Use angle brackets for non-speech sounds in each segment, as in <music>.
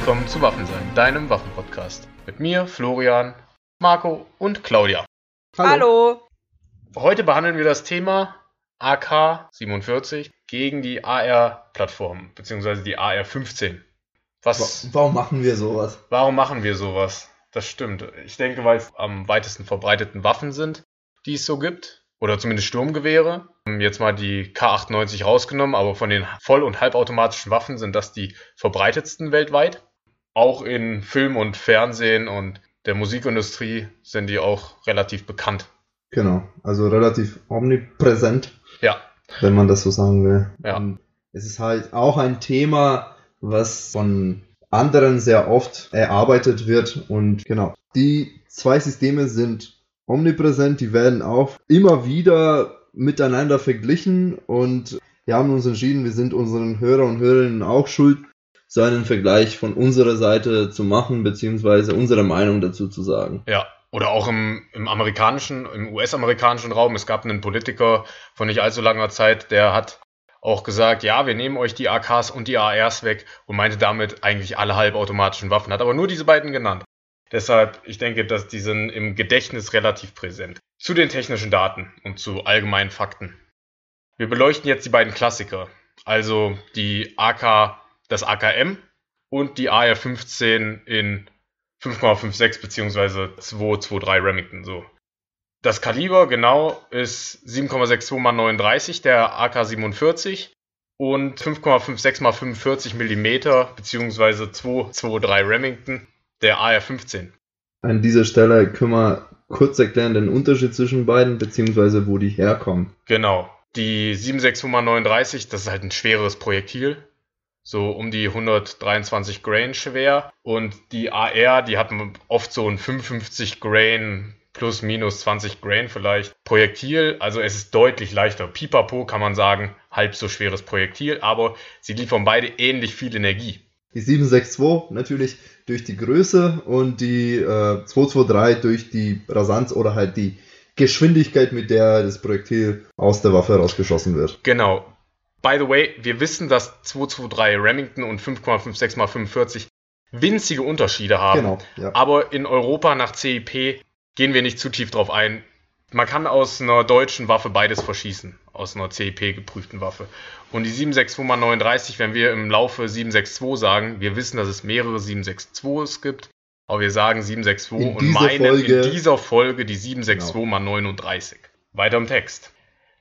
Willkommen zu Waffensein, deinem Waffenpodcast. Mit mir, Florian, Marco und Claudia. Hallo. Heute behandeln wir das Thema AK-47 gegen die AR-Plattform, beziehungsweise die AR-15. Was, Warum machen wir sowas? Warum machen wir sowas? Das stimmt. Ich denke, weil es am weitesten verbreiteten Waffen sind, die es so gibt. Oder zumindest Sturmgewehre. Jetzt mal die K98 rausgenommen, aber von den voll- und halbautomatischen Waffen sind das die verbreitetsten weltweit. Auch in Film und Fernsehen und der Musikindustrie sind die auch relativ bekannt. Genau, also relativ omnipräsent. Ja. Wenn man das so sagen will. Ja. Und es ist halt auch ein Thema, was von anderen sehr oft erarbeitet wird und genau. Die zwei Systeme sind omnipräsent, die werden auch immer wieder miteinander verglichen und wir haben uns entschieden, wir sind unseren Hörer und Hörerinnen auch schuld, so einen Vergleich von unserer Seite zu machen, beziehungsweise unsere Meinung dazu zu sagen. Ja, oder auch im, im amerikanischen, im US-amerikanischen Raum. Es gab einen Politiker von nicht allzu langer Zeit, der hat auch gesagt, ja, wir nehmen euch die AKs und die ARs weg und meinte damit eigentlich alle halbautomatischen Waffen, hat aber nur diese beiden genannt. Deshalb, ich denke, dass die sind im Gedächtnis relativ präsent. Zu den technischen Daten und zu allgemeinen Fakten. Wir beleuchten jetzt die beiden Klassiker, also die AK, das AKM und die AR-15 in 5,56 bzw. 223 Remington so. Das Kaliber genau ist 7,62 x 39 der AK-47 und 5,56 x 45 mm bzw. 223 Remington der AR-15. An dieser Stelle können wir kurz erklären den Unterschied zwischen beiden bzw. wo die herkommen. Genau. Die 7,62 das ist halt ein schweres Projektil, so um die 123 Grain schwer. Und die AR, die hat oft so ein 55 Grain plus minus 20 Grain vielleicht Projektil. Also es ist deutlich leichter. Pipapo kann man sagen, halb so schweres Projektil, aber sie liefern beide ähnlich viel Energie. Die 762 natürlich durch die Größe und die äh, 223 durch die Rasanz oder halt die Geschwindigkeit, mit der das Projektil aus der Waffe rausgeschossen wird. Genau. By the way, wir wissen, dass 223 Remington und 5,56 x 45 winzige Unterschiede haben. Genau, ja. Aber in Europa nach CIP gehen wir nicht zu tief drauf ein. Man kann aus einer deutschen Waffe beides verschießen, aus einer CIP geprüften Waffe. Und die 762x39, wenn wir im Laufe 762 sagen, wir wissen, dass es mehrere 762s gibt, aber wir sagen 762 in und meinen Folge, in dieser Folge die 762 genau. mal 39. Weiter im Text.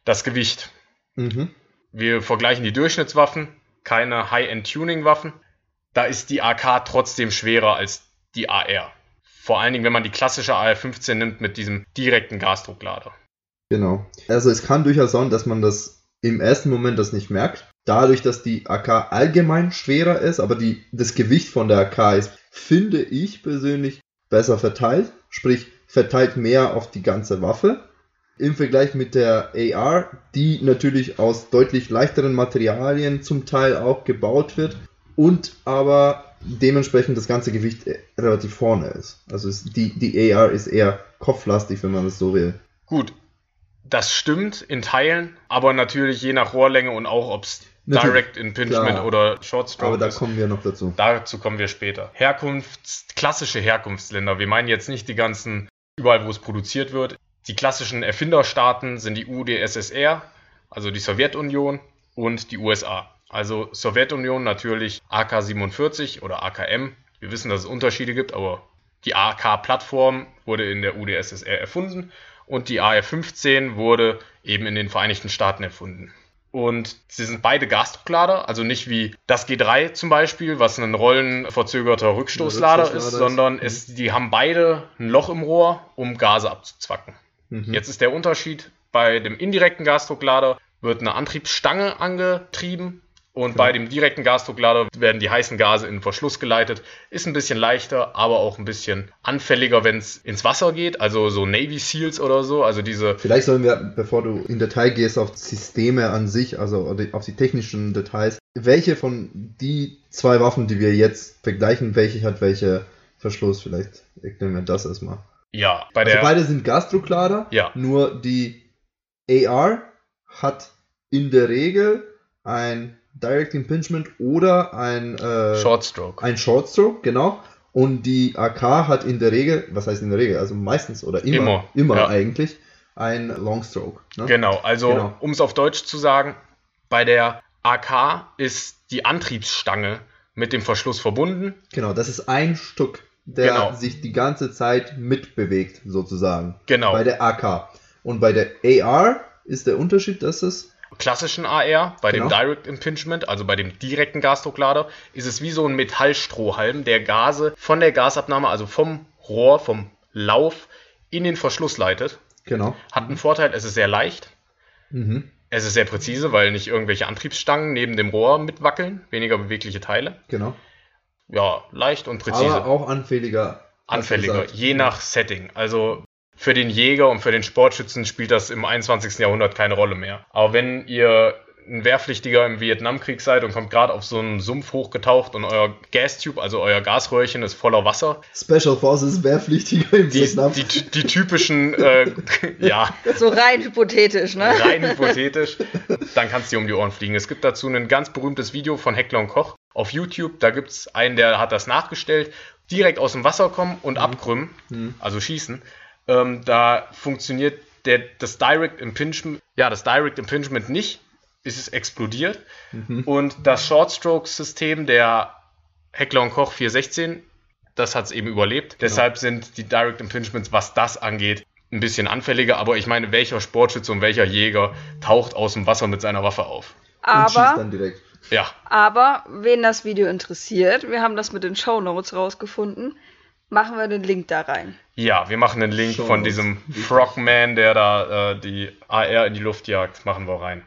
Das Gewicht. Mhm. Wir vergleichen die Durchschnittswaffen, keine High-End-Tuning-Waffen. Da ist die AK trotzdem schwerer als die AR. Vor allen Dingen, wenn man die klassische AR-15 nimmt mit diesem direkten Gasdrucklader. Genau. Also es kann durchaus sein, dass man das im ersten Moment das nicht merkt. Dadurch, dass die AK allgemein schwerer ist, aber die, das Gewicht von der AK ist, finde ich persönlich besser verteilt. Sprich, verteilt mehr auf die ganze Waffe. Im Vergleich mit der AR, die natürlich aus deutlich leichteren Materialien zum Teil auch gebaut wird und aber dementsprechend das ganze Gewicht äh, relativ vorne ist. Also ist die, die AR ist eher kopflastig, wenn man das so will. Gut, das stimmt in Teilen, aber natürlich je nach Rohrlänge und auch ob es Direct Impingement klar. oder Short Stroke Aber da ist. kommen wir noch dazu. Dazu kommen wir später. Herkunfts, klassische Herkunftsländer. Wir meinen jetzt nicht die ganzen, überall wo es produziert wird. Die klassischen Erfinderstaaten sind die UdSSR, also die Sowjetunion und die USA. Also Sowjetunion natürlich AK-47 oder AKM. Wir wissen, dass es Unterschiede gibt, aber die AK-Plattform wurde in der UdSSR erfunden und die AR-15 wurde eben in den Vereinigten Staaten erfunden. Und sie sind beide Gasdrucklader, also nicht wie das G3 zum Beispiel, was ein rollenverzögerter Rückstoßlader, Rückstoßlader ist, sondern mhm. es, die haben beide ein Loch im Rohr, um Gase abzuzwacken. Mhm. Jetzt ist der Unterschied, bei dem indirekten Gasdrucklader wird eine Antriebsstange angetrieben und bei dem direkten Gasdrucklader werden die heißen Gase in den Verschluss geleitet. Ist ein bisschen leichter, aber auch ein bisschen anfälliger, wenn es ins Wasser geht. Also so Navy Seals oder so. Also diese. Vielleicht sollen wir, bevor du in Detail gehst auf Systeme an sich, also auf die technischen Details, welche von die zwei Waffen, die wir jetzt vergleichen, welche hat welche Verschluss? Vielleicht erklären wir das erstmal. Ja, bei also der. Also beide sind Gasdrucklader. Ja. Nur die AR hat in der Regel ein Direct Impingement oder ein äh, Short Stroke. ein Short Stroke, genau. Und die AK hat in der Regel, was heißt in der Regel, also meistens oder immer, Immer, immer, ja. eigentlich, ein Long Stroke. Ne? Genau, also Genau. um es auf Deutsch zu sagen, bei der AK ist die Antriebsstange mit dem Verschluss verbunden. Genau, das ist ein Stück, der Genau. sich die ganze Zeit mitbewegt, sozusagen. Genau. Bei der AK. Und bei der AR ist der Unterschied, dass es klassischen AR, bei dem Genau. Direct Impingement, also bei dem direkten Gasdrucklader, ist es wie so ein Metallstrohhalm, der Gase von der Gasabnahme, also vom Rohr, vom Lauf in den Verschluss leitet. genau. Hat einen Vorteil, es ist sehr leicht. Mhm. Es ist sehr präzise, weil nicht irgendwelche Antriebsstangen neben dem Rohr mitwackeln, weniger bewegliche Teile. Genau. Ja, leicht und präzise. Aber auch anfälliger. anfälliger, je nach Setting. Also für den Jäger und für den Sportschützen spielt das im 21. Jahrhundert keine Rolle mehr. Aber wenn ihr ein Wehrpflichtiger im Vietnamkrieg seid und kommt gerade auf so einen Sumpf hochgetaucht und euer Gastube, also euer Gasröhrchen ist voller Wasser, Special Forces Wehrpflichtiger im die, Vietnam. die, die typischen, äh, <laughs> ja, So rein hypothetisch, ne? rein hypothetisch, dann kannst du dir um die Ohren fliegen. Es gibt dazu ein ganz berühmtes Video von Heckler und Koch auf YouTube. Da gibt es einen, der hat das nachgestellt. Direkt aus dem Wasser kommen und abkrümmen, Mhm. also schießen. Ähm, da funktioniert der, das Direct Impingement, ja, das Direct Impingement nicht, ist es explodiert. Mhm. Und das Short-Stroke-System der Heckler und Koch 416, das hat es eben überlebt. Deshalb sind die Direct Impingements, was das angeht, ein bisschen anfälliger. Aber ich meine, welcher Sportschütze und welcher Jäger taucht aus dem Wasser mit seiner Waffe auf? Und schießt Aber, dann direkt. Ja, aber, wen das Video interessiert, wir haben das mit den Show Notes rausgefunden, machen wir den Link da rein. ja, wir machen einen Link Show von Notes. diesem. Frogman, der da äh, die AR in die Luft jagt, machen wir rein.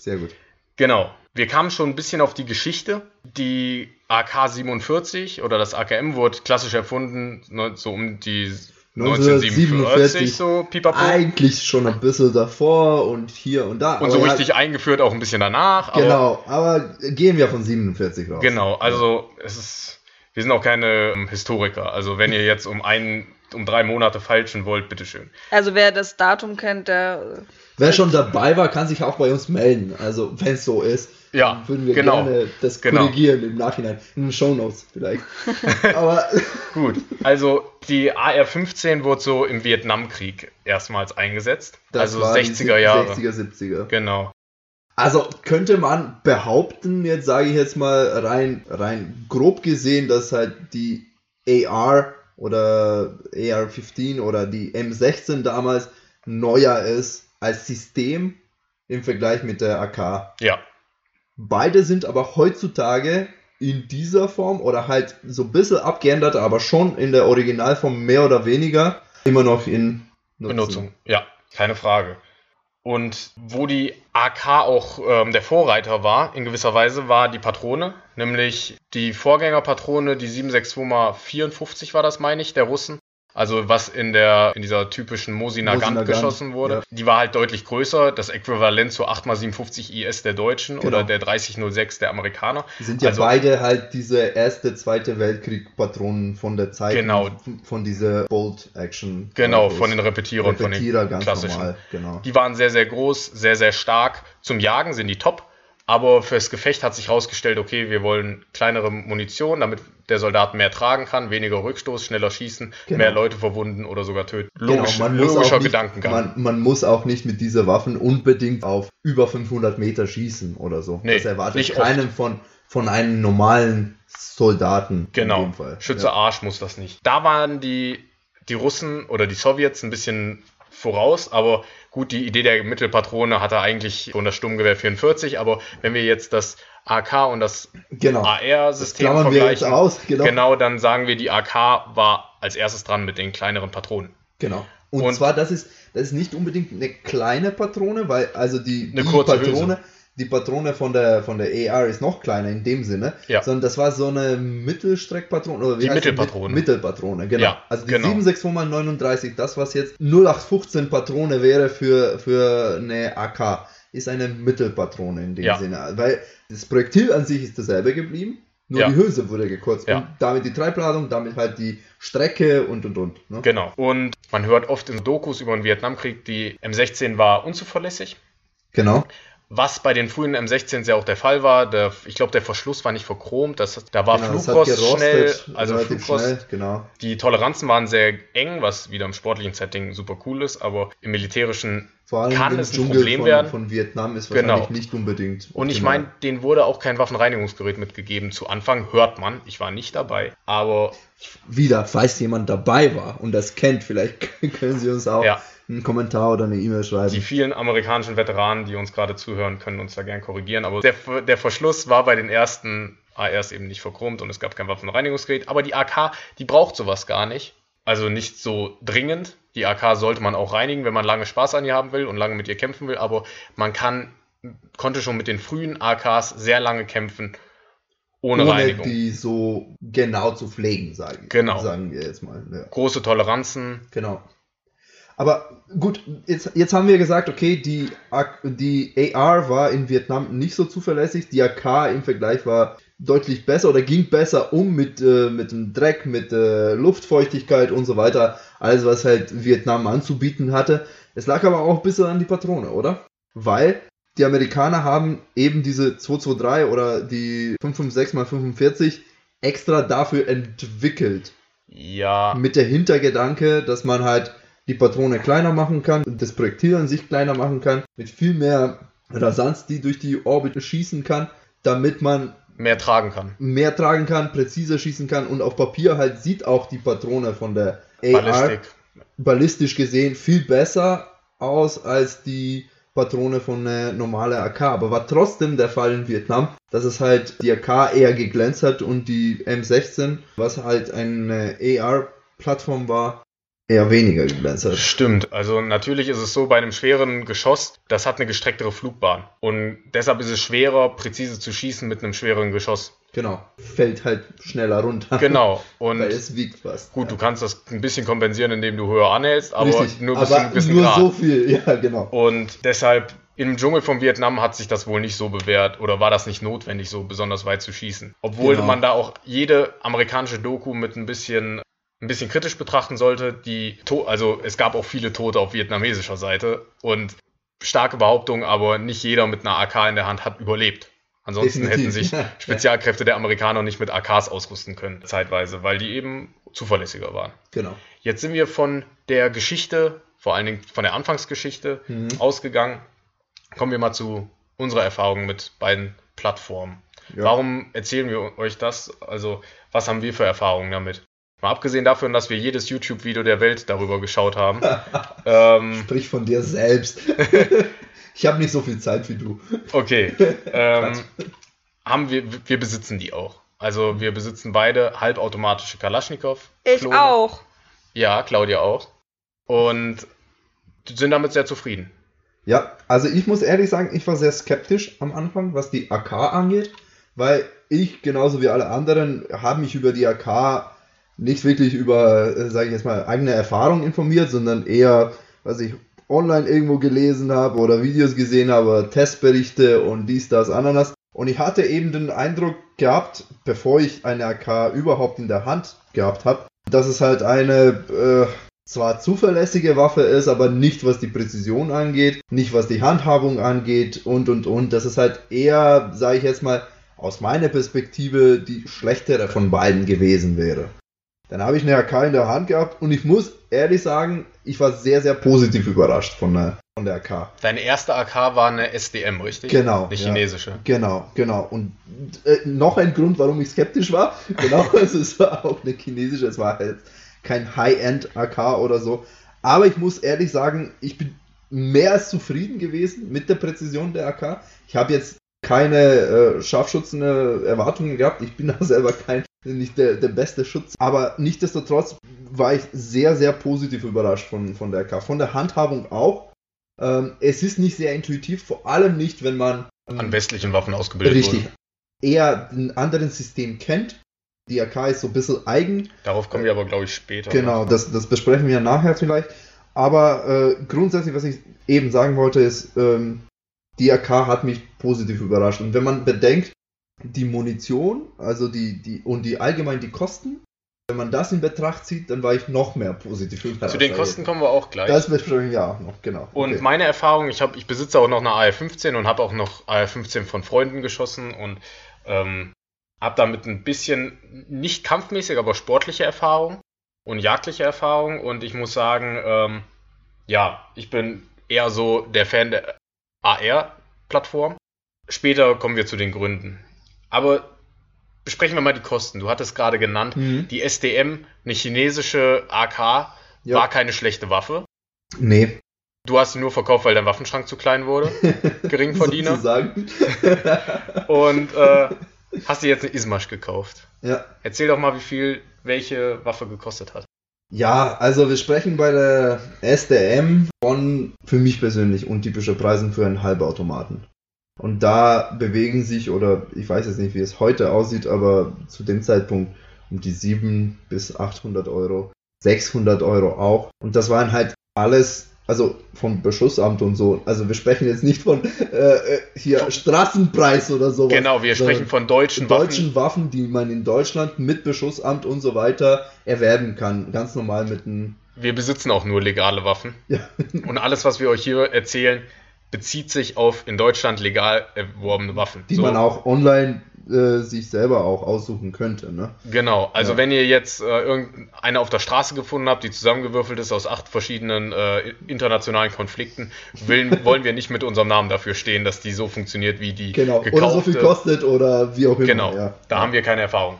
Sehr gut. Genau. Wir kamen schon ein bisschen auf die Geschichte. Die AK-47 oder das AKM wurde klassisch erfunden, ne, so um die 1947, 1947. so pipapo. Eigentlich schon ein bisschen davor und hier und da. Und so aber ja, richtig eingeführt auch ein bisschen danach. aber- Genau, aber gehen wir von 47 raus. Genau, also es ist, wir sind auch keine ähm, Historiker. Also wenn ihr jetzt um einen, um drei Monate falschen wollt, bitteschön. Also wer das Datum kennt, der Wer schon dabei war, kann sich auch bei uns melden. Also, wenn es so ist, Ja, würden wir genau. gerne das Genau. korrigieren im Nachhinein. In den Shownotes vielleicht. <laughs> aber Gut, also die AR-15 wurde so im Vietnamkrieg erstmals eingesetzt. das also war die 60er Jahre. 60er, 70er. Genau. Also könnte man behaupten, jetzt sage ich jetzt mal rein, rein grob gesehen, dass halt die AR oder AR-15 oder die M16 damals neuer ist als System im Vergleich mit der AK. Ja, Beide sind aber heutzutage in dieser Form oder halt so ein bisschen abgeändert, aber schon in der Originalform mehr oder weniger immer noch in Nutzung. Benutzung. Ja, keine Frage. Und wo die AK auch ähm, der Vorreiter war, in gewisser Weise, war die Patrone, nämlich die Vorgängerpatrone, die 762x54 war das, meine ich, der Russen. Also was in der in dieser typischen Mosin Nagant geschossen wurde. ja. Die war halt deutlich größer, das Äquivalent zu 8x57 IS der Deutschen Genau. oder der 3006 der Amerikaner. Sind ja Also- beide halt diese erste, zweite Weltkrieg-Patronen von der Zeit. Genau. Von, dieser Bolt-Action. Genau, Autos. von den Repetierern, von den Repetierer, ganz klassischen. normal. Genau. Die waren sehr, sehr groß, sehr, sehr stark. Zum Jagen sind die top. Aber fürs Gefecht hat sich herausgestellt, okay, wir wollen kleinere Munition, damit der Soldat mehr tragen kann, weniger Rückstoß, schneller schießen, Genau. mehr Leute verwunden oder sogar töten. Genau, Logisch, man muss logischer auch nicht, Gedankengang. Man, man muss auch nicht mit dieser Waffen unbedingt auf über 500 Meter schießen oder so. Nee, das erwartet nicht keinem von, von einem normalen Soldaten. genau, In dem Fall. Schütze Ja. Arsch muss das nicht. Da waren die, die Russen oder die Sowjets ein bisschen voraus, aber gut, die Idee der Mittelpatrone hatte eigentlich schon das Sturmgewehr 44, aber wenn wir jetzt das AK und das Genau. AR-System vergleichen, aus, genau. genau, dann sagen wir, die AK war als erstes dran mit den kleineren Patronen. Genau. Und, Und- zwar, das ist, das ist nicht unbedingt eine kleine Patrone, weil also die, Eine die kurze Patrone, die Patrone von der, von der AR ist noch kleiner in dem Sinne, Ja. sondern das war so eine Mittelstreckpatrone oder wie Die heißt Mittelpatrone. Mi- Mittelpatrone, genau. Ja, also die genau. 762x39, das was jetzt 0815 Patrone wäre für, für eine AK, ist eine Mittelpatrone in dem Ja. Sinne, weil das Projektil an sich ist dasselbe geblieben. Nur Ja. die Hülse wurde gekürzt Ja. und damit die Treibladung, damit halt die Strecke und und und. Ne? Genau. Und man hört oft in Dokus über den Vietnamkrieg, die M16 war unzuverlässig. Genau. Was bei den frühen M16s ja auch der Fall war, der, ich glaube, der Verschluss war nicht verchromt, das, da war Genau, gerostet, schnell, also Flugrost, schnell, genau. die Toleranzen waren sehr eng, was wieder im sportlichen Setting super cool ist, aber im militärischen Vor allem kann es ein Dschungel Problem von, werden. von Vietnam ist Genau. wahrscheinlich nicht unbedingt. Und ich optimal. meine, denen wurde auch kein Waffenreinigungsgerät mitgegeben. Zu Anfang hört man, ich war nicht dabei, aber wieder, falls jemand dabei war und das kennt, vielleicht <laughs> können Sie uns auch ja, einen Kommentar oder eine E-Mail die schreiben. vielen amerikanischen Veteranen, die uns gerade zuhören, können uns da gern korrigieren. Aber der, der Verschluss war bei den ersten ARs eben nicht verchromt und es gab kein Waffenreinigungsgerät. Aber die AK, die braucht sowas gar nicht. Also nicht so dringend. Die AK sollte man auch reinigen, wenn man lange Spaß an ihr haben will und lange mit ihr kämpfen will. Aber man kann, konnte schon mit den frühen AKs sehr lange kämpfen ohne, Reinigung. die so genau zu pflegen, sagen, Genau. sagen wir jetzt mal. Ja. Große Toleranzen. Genau. Aber gut, jetzt, jetzt haben wir gesagt, okay, die, die AR war in Vietnam nicht so zuverlässig, die AK im Vergleich war deutlich besser oder ging besser um mit, äh, mit dem Dreck, mit äh, Luftfeuchtigkeit und so weiter, alles was halt Vietnam anzubieten hatte. Es lag aber auch ein bisschen an die Patrone, oder? Weil die Amerikaner haben eben diese 223 oder die 556x45 extra dafür entwickelt Ja, mit der Hintergedanke, dass man halt die Patrone kleiner machen kann, das Projektil an sich kleiner machen kann, mit viel mehr Rasanz, die durch die Orbit schießen kann, damit man mehr tragen kann. mehr tragen kann, präziser schießen kann und auf Papier halt sieht auch die Patrone von der AR Ballistik. ballistisch gesehen viel besser aus als die Patrone von einer normalen AK, aber war trotzdem der Fall in Vietnam, dass es halt die AK eher geglänzt hat und die M16, was halt eine AR-Plattform war, eher weniger geglänzt hat. Stimmt. Also natürlich ist es so, bei einem schweren Geschoss, das hat eine gestrecktere Flugbahn. Und deshalb ist es schwerer, präzise zu schießen mit einem schwereren Geschoss. Genau. Fällt halt schneller runter. Genau. <laughs> Und Weil es wiegt was. gut, du kannst das ein bisschen kompensieren, indem du höher anhältst, aber Richtig. nur bis aber gewissen nur Grad. so viel, <laughs> ja, genau. Und deshalb im Dschungel von Vietnam hat sich das wohl nicht so bewährt oder war das nicht notwendig, so besonders weit zu schießen. Obwohl Genau. man da auch jede amerikanische Doku mit ein bisschen, ein bisschen kritisch betrachten sollte. Die, To- also es gab auch viele Tote auf vietnamesischer Seite und starke Behauptungen, aber nicht jeder mit einer AK in der Hand hat überlebt. Ansonsten hätten Definitiv. sich <laughs> Spezialkräfte der Amerikaner nicht mit AKs ausrüsten können, zeitweise, weil die eben zuverlässiger waren. Genau. Jetzt sind wir von der Geschichte, vor allen Dingen von der Anfangsgeschichte, Mhm. ausgegangen. Kommen wir mal zu unserer Erfahrung mit beiden Plattformen. Ja. Warum erzählen wir euch das? Also, was haben wir für Erfahrungen damit? Mal abgesehen davon, dass wir jedes YouTube-Video der Welt darüber geschaut haben. <laughs> ähm, Sprich von dir selbst. <laughs> ich habe nicht so viel Zeit wie du. okay. <laughs> Ähm, haben wir, wir besitzen die auch. Also, wir besitzen beide halbautomatische Kalaschnikow. Ich auch. Ja, Claudia auch. Und sind damit sehr zufrieden. Ja, also ich muss ehrlich sagen, ich war sehr skeptisch am Anfang, was die AK angeht, weil ich genauso wie alle anderen habe mich über die AK nicht wirklich über, sage ich jetzt mal, eigene Erfahrung informiert, sondern eher, was ich online irgendwo gelesen habe oder Videos gesehen habe, Testberichte und dies, das, Ananas. Und ich hatte eben den Eindruck gehabt, bevor ich eine AK überhaupt in der Hand gehabt habe, dass es halt eine äh, zwar zuverlässige Waffe ist, aber nicht was die Präzision angeht, nicht was die Handhabung angeht und und und. Das ist halt eher, sage ich jetzt mal, aus meiner Perspektive die schlechtere von beiden gewesen wäre. Dann habe ich eine AK in der Hand gehabt und ich muss ehrlich sagen, ich war sehr, sehr positiv überrascht von der, von der AK. Deine erste AK war eine SDM, richtig? Genau, Eine ja. chinesische. Genau, genau. Und äh, noch ein Grund, warum ich skeptisch war. <laughs> Genau, es war auch eine chinesische, es war halt kein High-End-AK oder so. Aber ich muss ehrlich sagen, ich bin mehr als zufrieden gewesen mit der Präzision der AK. Ich habe jetzt keine äh, scharfschützende Erwartungen gehabt. Ich bin da <laughs> selber kein, nicht der, der beste Schutz. Aber nichtsdestotrotz war ich sehr, sehr positiv überrascht von, von der AK. Von der Handhabung auch. Ähm, es ist nicht sehr intuitiv, vor allem nicht, wenn man ähm, An westlichen Waffen ausgebildet richtig wurde. eher ein anderes System kennt. Die AK ist so ein bisschen eigen. Darauf kommen wir aber, glaube ich, später. Genau, das, das besprechen wir nachher vielleicht. Aber äh, grundsätzlich, was ich eben sagen wollte, ist, ähm, die AK hat mich positiv überrascht. Und wenn man bedenkt, die Munition, also die, die und die allgemein die Kosten Wenn man das in Betracht zieht, dann war ich noch mehr positiv Zu den Kosten kommen wir auch gleich. Das besprechen wir auch noch, genau. Und Okay. meine Erfahrung, ich, hab, ich besitze auch noch eine AR-15 und habe auch noch AR-15 von Freunden geschossen und ähm, habe damit ein bisschen, nicht kampfmäßig, aber sportliche Erfahrung und jagdliche Erfahrung. Und ich muss sagen, ähm, ja, ich bin eher so der Fan der AR-Plattform. Später kommen wir zu den Gründen. Aber besprechen wir mal die Kosten. Du hattest gerade genannt, Mhm. die SDM, eine chinesische AK, Ja. war keine schlechte Waffe. Nee. Du hast sie nur verkauft, weil dein Waffenschrank zu klein wurde. <laughs> Geringverdiener. <laughs> Und äh, hast dir jetzt eine Ismasch gekauft. ja. Erzähl doch mal, wie viel welche Waffe gekostet hat. Ja, also wir sprechen bei der SDM von für mich persönlich untypischer Preisen für einen Halbautomaten. Und da bewegen sich, oder ich weiß jetzt nicht, wie es heute aussieht, aber zu dem Zeitpunkt um die 7 bis 800 Euro, 600 Euro auch. Und das waren halt alles, also vom Beschussamt und so. Also wir sprechen jetzt nicht von äh, äh, hier Straßenpreis oder sowas. Genau, wir sprechen von deutschen, deutschen Waffen, die man in Deutschland mit Beschussamt und so weiter erwerben kann. Ganz normal mit einem. Waffen. Wir besitzen auch nur legale Waffen. Ja. Und alles, was wir euch hier erzählen, bezieht sich auf in Deutschland legal erworbene Waffen. Die So, man auch online äh, sich selber auch aussuchen könnte. Ne? Genau, also Ja. wenn ihr jetzt äh, irgendeine auf der Straße gefunden habt, die zusammengewürfelt ist aus acht verschiedenen äh, internationalen Konflikten, will, <laughs> wollen wir nicht mit unserem Namen dafür stehen, dass die so funktioniert wie die Genau. gekaufte. Oder so viel kostet oder wie auch immer. Genau, Ja. da haben wir keine Erfahrung.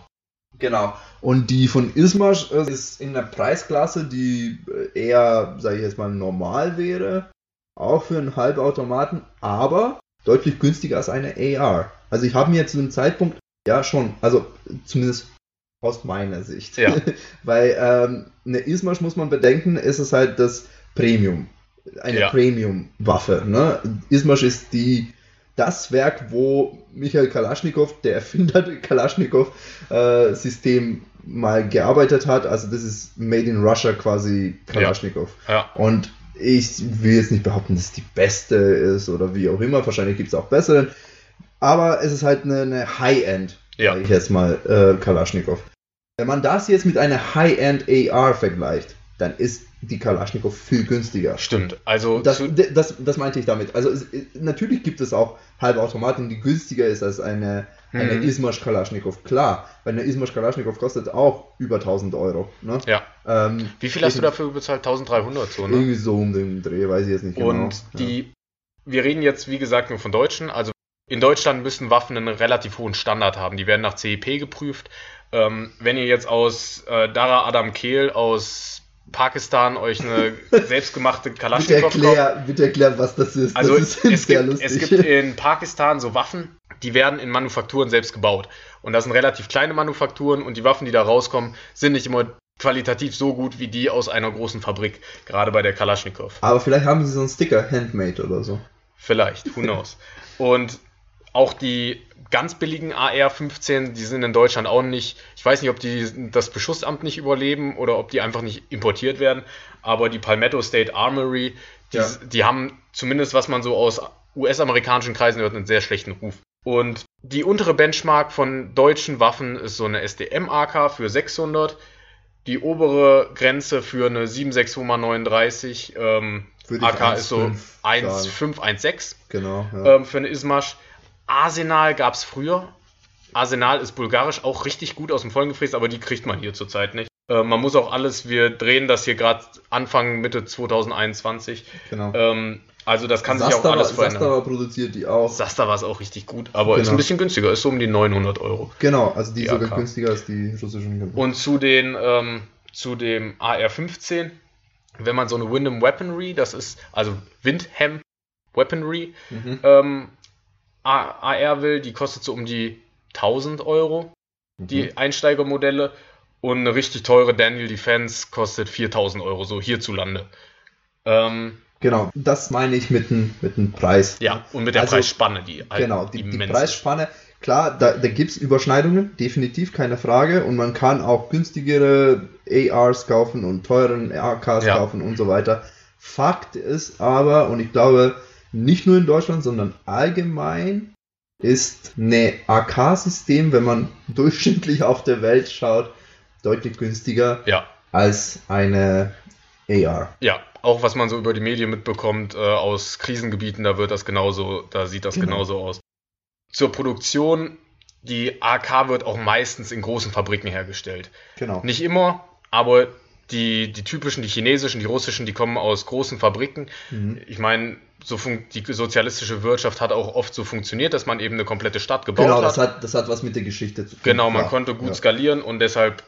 Genau. Und die von Ismasch äh, ist in einer Preisklasse, die äh, eher, sage ich jetzt mal, normal wäre. Auch für einen Halbautomaten, aber deutlich günstiger als eine AR. Also ich habe mir zu dem Zeitpunkt, ja schon, also zumindest aus meiner Sicht. Ja. <laughs> Weil ähm, eine Ismasch muss man bedenken, ist es halt das Premium. Eine Ja. Premium-Waffe. Ne? Ismasch ist die das Werk, wo Michael Kalaschnikow, der <laughs> Erfinder der Kalaschnikow-System, mal gearbeitet hat. Also das ist Made in Russia quasi Kalaschnikow. Ja, Und ich will jetzt nicht behaupten, dass es die beste ist oder wie auch immer. Wahrscheinlich gibt es auch bessere. Aber es ist halt eine, eine High-End, Ja. sage ich jetzt mal, äh, Kalaschnikow. Wenn man das jetzt mit einer High-End AR vergleicht, dann ist die Kalaschnikow viel günstiger. stimmt. Also Das, das, das meinte ich damit. Also es, natürlich gibt es auch Halbautomaten, die günstiger ist als eine, eine Mhm. Ismasch Kalaschnikow. Klar, weil eine Ismasch Kalaschnikow kostet auch über 1000 Euro. Ne? ja. Ähm, Wie viel hast du dafür bezahlt? 1300 so, ne? Irgendwie so um den Dreh, weiß ich jetzt nicht genau. Und die, wir reden jetzt, wie gesagt, nur von Deutschen. Also in Deutschland müssen Waffen einen relativ hohen Standard haben. Die werden nach CEP geprüft. Ähm, wenn ihr jetzt aus äh, Dara Adam Kehl aus Pakistan euch eine <laughs> selbstgemachte Bitte Kalaschnikow kauft. erklär, bitte erklär, was das ist. Also das ist es, gibt, es gibt in Pakistan so Waffen, die werden in Manufakturen selbst gebaut. Und das sind relativ kleine Manufakturen und die Waffen, die da rauskommen, sind nicht immer qualitativ so gut wie die aus einer großen Fabrik, gerade bei der Kalaschnikow. Aber vielleicht haben sie so einen Sticker, Handmade oder so. Vielleicht, who knows. Und auch die ganz billigen AR-15, die sind in Deutschland auch nicht, ich weiß nicht, ob die das Beschussamt nicht überleben oder ob die einfach nicht importiert werden, aber die Palmetto State Armory, die, Ja. die haben zumindest, was man so aus US-amerikanischen Kreisen hört, einen sehr schlechten Ruf. Und die untere Benchmark von deutschen Waffen ist so eine SDM-AK für 600. Die obere Grenze für eine 762x39 ähm, AK ist so 1,5 1,5, 1,6 Genau. Ja. ähm, für eine Ismasch. Arsenal gab es früher. Arsenal ist bulgarisch auch richtig gut aus dem Vollen gefräst, aber die kriegt man hier zurzeit nicht. Äh, man muss auch alles, wir drehen das hier gerade Anfang Mitte 2021. genau. Ähm, also das kann sich auch Sastava- alles verändern. Sastava produziert die auch. Sasta war es auch richtig gut, aber ist Genau. ein bisschen günstiger, ist so um die 900 Euro. Genau, also die, Die sogar AK. günstiger als die russischen. Und zu den ähm, zu dem AR-15, wenn man so eine Windham Weaponry, das ist also Windham Weaponry, Mhm. ähm, AR will, die kostet so um die 1000 Euro, die Mhm. Einsteigermodelle. Und eine richtig teure Daniel Defense kostet 4000 Euro, so hierzulande. Ähm, Genau, das meine ich mit dem mit dem Preis. ja, und mit der Also, Preisspanne, die halt Genau, die, die. Preisspanne, klar, da, da gibt es Überschneidungen, definitiv, keine Frage. Und man kann auch günstigere ARs kaufen und teuren AKs Ja. kaufen und so weiter. Fakt ist aber, und ich glaube, nicht nur in Deutschland, sondern allgemein ist eine AK-System, wenn man <laughs> durchschnittlich auf der Welt schaut, deutlich günstiger Ja, als eine AR. ja. Auch was man so über die Medien mitbekommt äh, aus Krisengebieten, da wird das genauso, da sieht das Genau. genauso aus. Zur Produktion, die AK wird auch meistens in großen Fabriken hergestellt. Genau. Nicht immer, aber die, die typischen, die chinesischen, die russischen, die kommen aus großen Fabriken. Mhm. Ich meine, so die sozialistische Wirtschaft hat auch oft so funktioniert, dass man eben eine komplette Stadt gebaut Genau, hat. das hat, das hat was mit der Geschichte zu tun. Genau, man klar. konnte gut Ja, skalieren und deshalb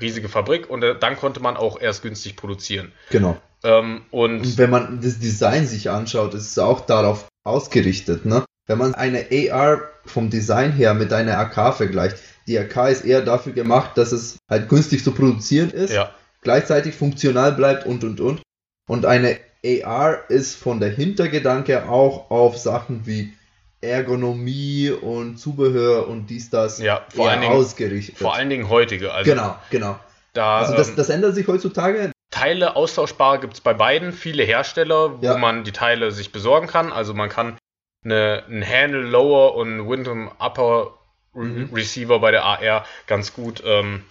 riesige Fabrik und äh, dann konnte man auch erst günstig produzieren. Genau. Ähm, und Und wenn man das Design sich anschaut, ist es auch darauf ausgerichtet. Ne? Wenn man eine AR vom Design her mit einer AK vergleicht, die AK ist eher dafür gemacht, dass es halt günstig zu produzieren ist, ja, gleichzeitig funktional bleibt und und und. Und eine AR ist von der Hintergedanke auch auf Sachen wie Ergonomie und Zubehör und dies, das ja, vor allen Dingen, ausgerichtet. vor allen Dingen heutige. Also genau, genau. da Also das, ähm, das ändert sich heutzutage. Teile austauschbar gibt es bei beiden, viele Hersteller, wo Ja. man die Teile sich besorgen kann. Also man kann eine, einen Handle Lower und einen Windham Upper Mhm. Receiver bei der AR ganz gut. Ähm,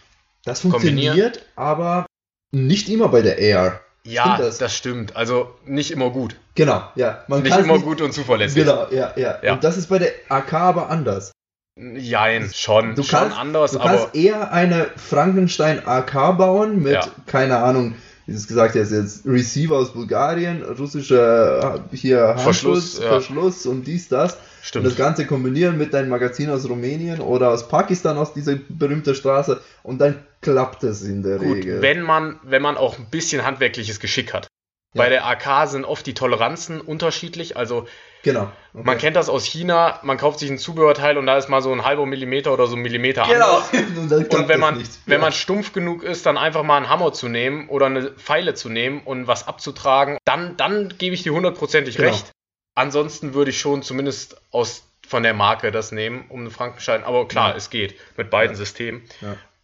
Das kombinieren. funktioniert, aber nicht immer bei der AR. Ja, das? das? stimmt. Also nicht immer gut. Genau, ja. Man Nicht immer gut und zuverlässig. Genau, ja, ja, Ja. Und das ist bei der AK aber anders. Jein, schon, Du schon kannst- anders, Du aber kannst eher eine Frankenstein AK bauen mit, Ja. keine Ahnung, wie es gesagt hast, jetzt Receiver aus Bulgarien, russischer äh, hier Verschluss, Handschutz, ja. Verschluss und dies, das. Und das stimmt. Ganze kombinieren mit deinem Magazin aus Rumänien oder aus Pakistan, aus dieser berühmten Straße und dann klappt es in der Gut, Regel. wenn man, wenn man auch ein bisschen handwerkliches Geschick hat. Ja. Bei der AK sind oft die Toleranzen unterschiedlich. Also genau. Okay. man kennt das aus China, man kauft sich ein Zubehörteil und da ist mal so ein halber Millimeter oder so ein Millimeter Genau. anders. <laughs> und, wenn man, nicht. wenn Ja. man stumpf genug ist, dann einfach mal einen Hammer zu nehmen oder eine Pfeile zu nehmen und was abzutragen, dann, dann gebe ich dir hundertprozentig Genau. recht. Ansonsten würde ich schon zumindest aus, von der Marke das nehmen, um einen Frankenstein. Aber klar, Ja. es geht mit beiden Ja. Systemen.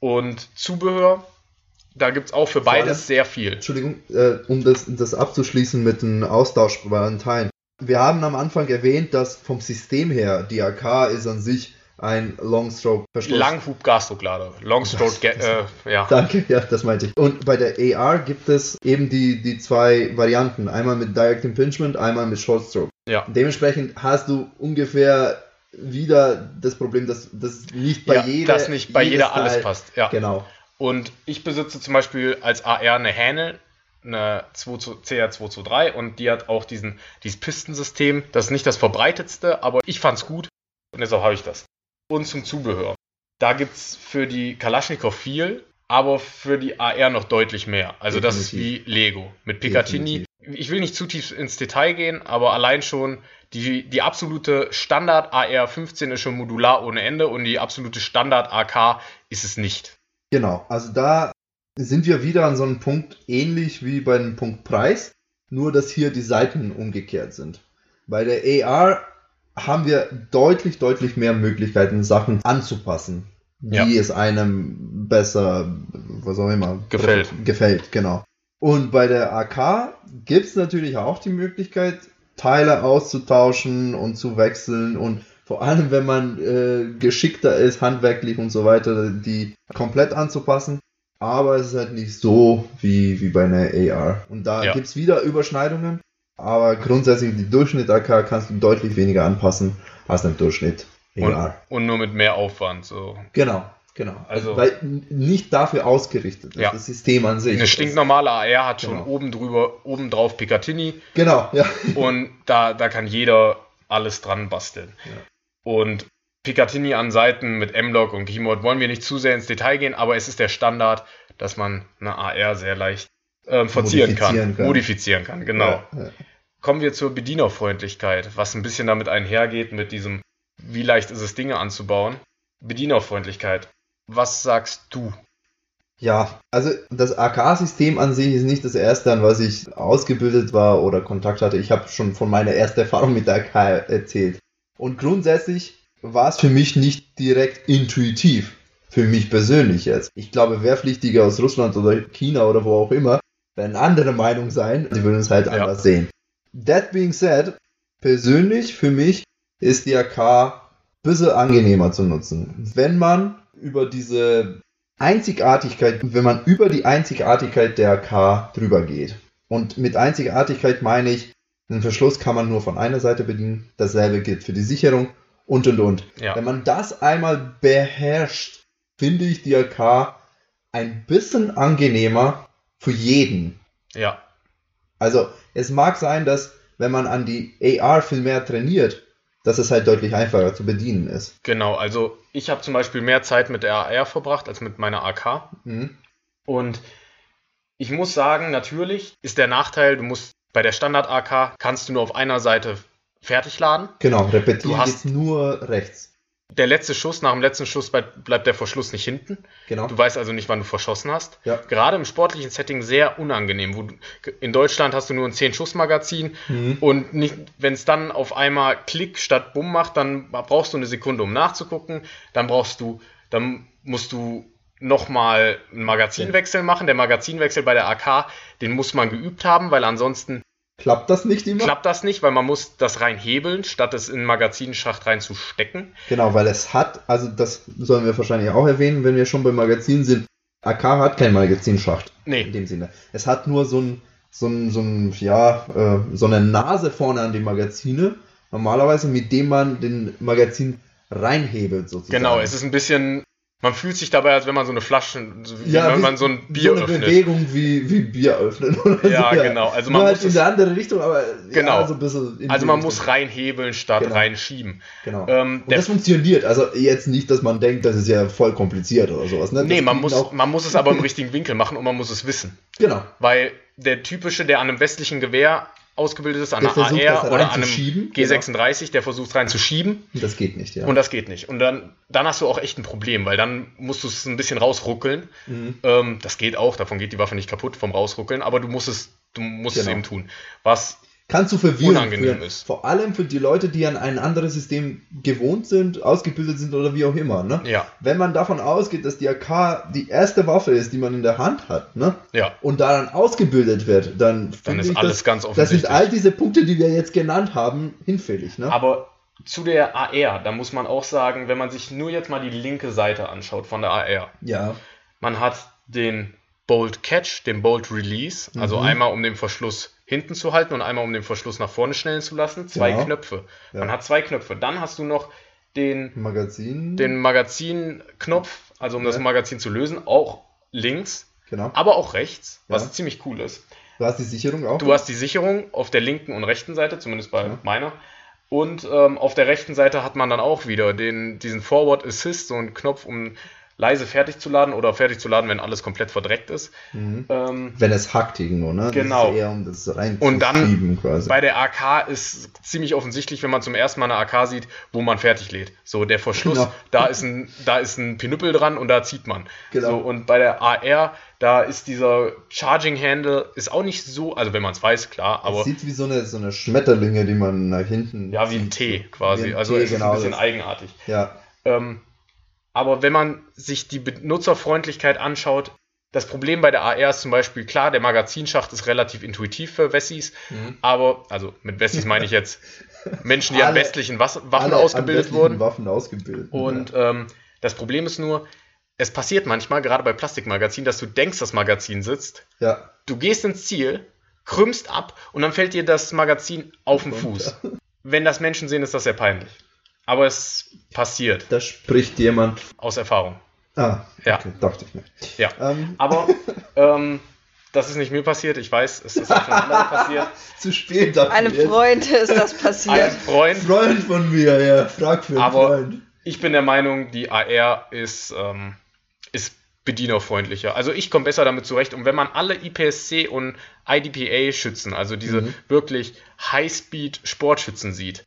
Und Zubehör, da gibt es auch für allem- beides sehr viel. Entschuldigung, äh, um das, das abzuschließen mit den austauschbaren Teilen. Wir haben am Anfang erwähnt, dass vom System her die AK ist an sich ein Longstroke-Verschluss. Langhub-Gasdrucklader. Longstroke, Das- Ga- äh, ja. Danke, ja, das meinte ich. Und bei der AR gibt es eben die, die zwei Varianten. Einmal mit Direct Impingement, einmal mit Short Stroke. Ja. Dementsprechend hast du ungefähr wieder das Problem, dass das nicht bei ja, jeder dass nicht bei jeder alles Teil- passt. Ja. Genau. Und ich besitze zum Beispiel als AR eine Hänel, eine 2 CR223 und die hat auch diesen, dieses Pistensystem. Das ist nicht das verbreitetste, aber ich fand's gut und deshalb habe ich das. Und zum Zubehör. Da gibt's für die Kalaschnikow viel, aber für die AR noch deutlich mehr. Also das ist wie Definitiv. Lego. Mit Picatinny. Ich will nicht zu tief ins Detail gehen, aber allein schon die, die absolute Standard AR 15 ist schon modular ohne Ende und die absolute Standard AK ist es nicht. Genau, also da sind wir wieder an so einem Punkt ähnlich wie bei dem Punkt Preis, nur dass hier die Seiten umgekehrt sind. Bei der AR haben wir deutlich, deutlich mehr Möglichkeiten, Sachen anzupassen, wie Ja. es einem besser, was auch immer, Gefällt. Gefällt, genau. Und bei der AK gibt es natürlich auch die Möglichkeit, Teile auszutauschen und zu wechseln und vor allem, wenn man äh, geschickter ist, handwerklich und so weiter, die komplett anzupassen. Aber es ist halt nicht so wie, wie bei einer AR. Und da Ja. gibt's wieder Überschneidungen. Aber grundsätzlich die Durchschnitt-AK kannst du deutlich weniger anpassen als ein Durchschnitt Und, AR. und nur mit mehr Aufwand. So. Genau, genau. Also- Weil nicht dafür ausgerichtet ist, Ja. das System an sich. Eine stinknormale AR hat schon Genau. oben drüber, oben drauf Picatinny Genau, ja. und da, da kann jeder alles dran basteln. Ja. Und Picatinny an Seiten mit M-Log und Keymode wollen wir nicht zu sehr ins Detail gehen, aber es ist der Standard, dass man eine AR sehr leicht ähm, verzieren kann, Modifizieren kann. modifizieren kann. Genau. Ja, ja. Kommen wir zur Bedienerfreundlichkeit, was ein bisschen damit einhergeht mit diesem, wie leicht ist es, Dinge anzubauen. Bedienerfreundlichkeit. Was sagst du? Ja, also das AK-System an sich ist nicht das erste, an was ich ausgebildet war oder Kontakt hatte. Ich habe schon von meiner ersten Erfahrung mit der AK erzählt. Und grundsätzlich war es für mich nicht direkt intuitiv. Für mich persönlich jetzt. Ich glaube, Wehrpflichtige aus Russland oder China oder wo auch immer werden andere Meinung sein. Die würden es halt Ja. anders sehen. That being said, persönlich für mich ist die AK ein bisschen angenehmer zu nutzen. Wenn man über diese Einzigartigkeit, wenn man über die Einzigartigkeit der AK drüber geht. Und mit Einzigartigkeit meine ich, den Verschluss kann man nur von einer Seite bedienen. Dasselbe gilt für die Sicherung und und und. Ja. Wenn man das einmal beherrscht, finde ich die AK ein bisschen angenehmer für jeden. Ja. Also es mag sein, dass wenn man an die AR viel mehr trainiert, dass es halt deutlich einfacher zu bedienen ist. Genau, also ich habe zum Beispiel mehr Zeit mit der AR verbracht als mit meiner AK. Mhm. Und ich muss sagen, natürlich ist der Nachteil, du musst bei der Standard-AK kannst du nur auf einer Seite fertig laden. Genau, repetieren Du hast- nur rechts. Der letzte Schuss, nach dem letzten Schuss bleib- bleibt der Verschluss nicht hinten. Genau. Du weißt also nicht, wann du verschossen hast. Ja. Gerade im sportlichen Setting sehr unangenehm. Du, in Deutschland hast du nur ein 10-Schuss-Magazin Mhm. und wenn es dann auf einmal Klick statt Bumm macht, dann brauchst du eine Sekunde, um nachzugucken. Dann brauchst du, dann musst du nochmal einen Magazinwechsel machen. Der Magazinwechsel bei der AK, den muss man geübt haben, weil ansonsten Klappt das nicht immer? klappt das nicht, weil man muss das rein hebeln, statt es in den Magazinschacht reinzustecken. Genau, weil es hat, also das sollen wir wahrscheinlich auch erwähnen, wenn wir schon beim Magazin sind. AK hat kein Magazinschacht in Nee, dem Sinne. Es hat nur so ein, so ein, so ein, ja, äh, so eine Nase vorne an die Magazine, normalerweise mit dem man den Magazin reinhebelt sozusagen. genau, es ist ein bisschen, man fühlt sich dabei, als wenn man so eine Flasche, so ja, wenn man so ein Bier so eine öffnet. Bewegung wie, wie Bier öffnen oder Ja, so. genau. Also Nur man halt muss in eine andere Richtung, aber Genau. ja, so ein bisschen Also man Richtung. muss reinhebeln statt Genau. reinschieben. Genau. Ähm, Und das funktioniert. Also jetzt nicht, dass man denkt, das ist ja voll kompliziert oder sowas. Ne? nee, man muss, man muss es aber im <laughs> richtigen Winkel machen und man muss es wissen. genau. Weil der typische, der an einem westlichen Gewehr ausgebildet ist, an Der einer versucht, AR oder an einem reinzuschieben, G36, der versucht reinzuschieben Das geht nicht, ja. und das geht nicht. Und dann, dann hast du auch echt ein Problem, weil dann musst du es ein bisschen rausruckeln. Mhm. Ähm, das geht auch, davon geht die Waffe nicht kaputt vom rausruckeln, aber du musst es, du musst es Genau. eben tun. Was Kann zu verwirren unangenehm führen. ist. Vor allem für die Leute, die an ein anderes System gewohnt sind, ausgebildet sind oder wie auch immer. Ne? ja, Wenn man davon ausgeht, dass die AK die erste Waffe ist, die man in der Hand hat, ne? ja, und daran ausgebildet wird, dann, dann finde ist ich, alles das, ganz das offensichtlich. sind all diese Punkte, die wir jetzt genannt haben, hinfällig. Ne? Aber zu der AR, da muss man auch sagen, wenn man sich nur jetzt mal die linke Seite anschaut von der AR, ja, man hat den Bolt Catch, den Bolt Release, also Mhm. einmal um den Verschluss hinten zu halten und einmal um den Verschluss nach vorne schnellen zu lassen, zwei Ja. Knöpfe. Ja. Man hat zwei Knöpfe. Dann hast du noch den, Magazin. den Magazinknopf, also um das Ja. Magazin zu lösen, auch links, genau. aber auch rechts, was Ja. ziemlich cool ist. Du hast die Sicherung auch. Du hast die Sicherung auf der linken und rechten Seite, zumindest bei Ja. meiner. Und ähm, auf der rechten Seite hat man dann auch wieder den, diesen Forward Assist, so einen Knopf, um leise fertig zu laden oder fertig zu laden, wenn alles komplett verdreckt ist. mhm. Ähm, Wenn es hackt irgendwo, ne? Genau. Um Und dann quasi. bei der AK ist ziemlich offensichtlich, wenn man zum ersten Mal eine AK sieht, wo man fertig lädt. So, der Verschluss, Genau. da, ist ein, da ist ein Pinüppel dran und da zieht man. Genau. So, und bei der AR, da ist dieser Charging Handle, ist auch nicht so, also wenn man es weiß, klar, es aber sieht wie so eine, so eine Schmetterlinge, die man nach hinten. ja, wie ein. T quasi. Wie ein also T, es ist genau, ein bisschen das- eigenartig. Ja, Ähm, aber wenn man sich die Benutzerfreundlichkeit anschaut, das Problem bei der AR ist zum Beispiel, klar, der Magazinschacht ist relativ intuitiv für Wessis, Mhm. aber, also mit Wessis meine ich jetzt <laughs> Menschen, die an Alle- westlichen Was Waffen alle ausgebildet an wurden. Waffen ausgebildet. Und ähm, das Problem ist nur, es passiert manchmal, gerade bei Plastikmagazinen, dass du denkst, das Magazin sitzt, ja. du gehst ins Ziel, krümmst ab und dann fällt dir das Magazin auf den. Fuß. Wenn das Menschen sehen, ist das sehr peinlich. Aber es passiert, Da spricht jemand. aus Erfahrung. Ah, Ja. okay, dachte ich mir. Ja. Ähm, Aber ähm, das ist nicht mir passiert, ich weiß, es ist auch schon anderen passiert. <laughs> zu spät dafür. Einem jetzt. Freund ist das Ein passiert. Freund, Freund von mir, ja. Frag für einen Aber- Freund. ich bin der Meinung, die AR ist, ähm, ist bedienerfreundlicher. Also ich komme besser damit zurecht. Und wenn man alle IPSC und IDPA-Schützen, also diese Mhm. wirklich High-Speed-Sportschützen sieht,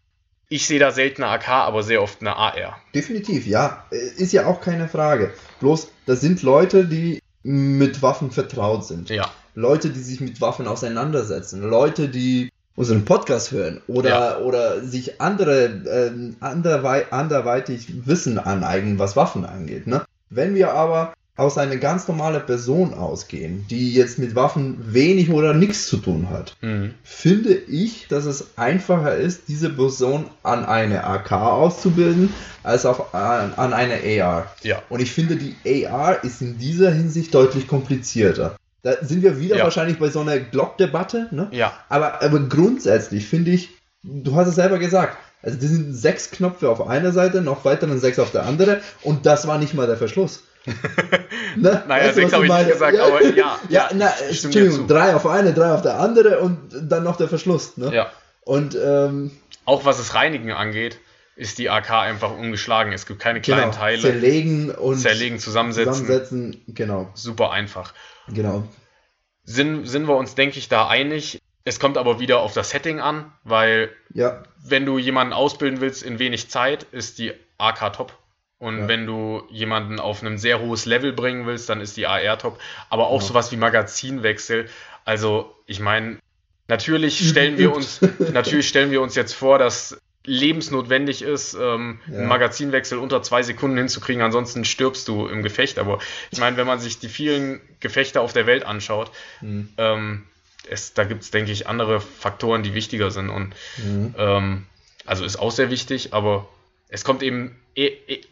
ich sehe da selten eine AK, aber sehr oft eine AR. Definitiv, ja. Äh, Ist ja auch keine Frage. Bloß, das sind Leute, die mit Waffen vertraut sind. Ja, Leute, die sich mit Waffen auseinandersetzen. Leute, die unseren Podcast hören oder, Ja. oder sich andere, ähm, anderwei anderweitig Wissen aneignen, was Waffen angeht. Ne? Wenn wir aber aus eine ganz normale Person ausgehen, die jetzt mit Waffen wenig oder nichts zu tun hat, Mhm. finde ich, dass es einfacher ist, diese Person an eine AK auszubilden, als auf, an, an eine AR. Ja. Und ich finde, die AR ist in dieser Hinsicht deutlich komplizierter. Da sind wir wieder Ja. wahrscheinlich bei so einer Glock-Debatte, ne? Ja. Aber, aber grundsätzlich finde ich, du hast es selber gesagt, also das sind sechs Knöpfe auf einer Seite, noch weiteren sechs auf der anderen und das war nicht mal der Verschluss. Ne? Naja, Weißt sechs habe ich nicht gesagt, ja, aber ja. <laughs> Ja, na, stimme dir Entschuldigung, drei auf eine, drei auf der andere und dann noch der Verschluss. Ne? Ja. Und ähm, Auch was das Reinigen angeht, ist die AK einfach ungeschlagen. Es gibt keine kleinen genau, Teile. zerlegen und Zerlegen, zusammensetzen. zusammensetzen. Genau, Super einfach. genau. Sind, sind wir uns, denke ich, da einig. Es kommt aber wieder auf das Setting an, weil Ja, wenn du jemanden ausbilden willst in wenig Zeit, ist die AK top. Und Ja. wenn du jemanden auf ein sehr hohes Level bringen willst, dann ist die AR top. Aber auch Ja. sowas wie Magazinwechsel. Also, ich meine, natürlich stellen wir uns, natürlich stellen wir uns jetzt vor, dass lebensnotwendig ist, ähm, Ja. einen Magazinwechsel unter zwei Sekunden hinzukriegen, ansonsten stirbst du im Gefecht. Aber ich meine, wenn man sich die vielen Gefechte auf der Welt anschaut, Mhm. ähm, es, da gibt es, denke ich, andere Faktoren, die wichtiger sind. Und Mhm. ähm, also ist auch sehr wichtig, aber es kommt eben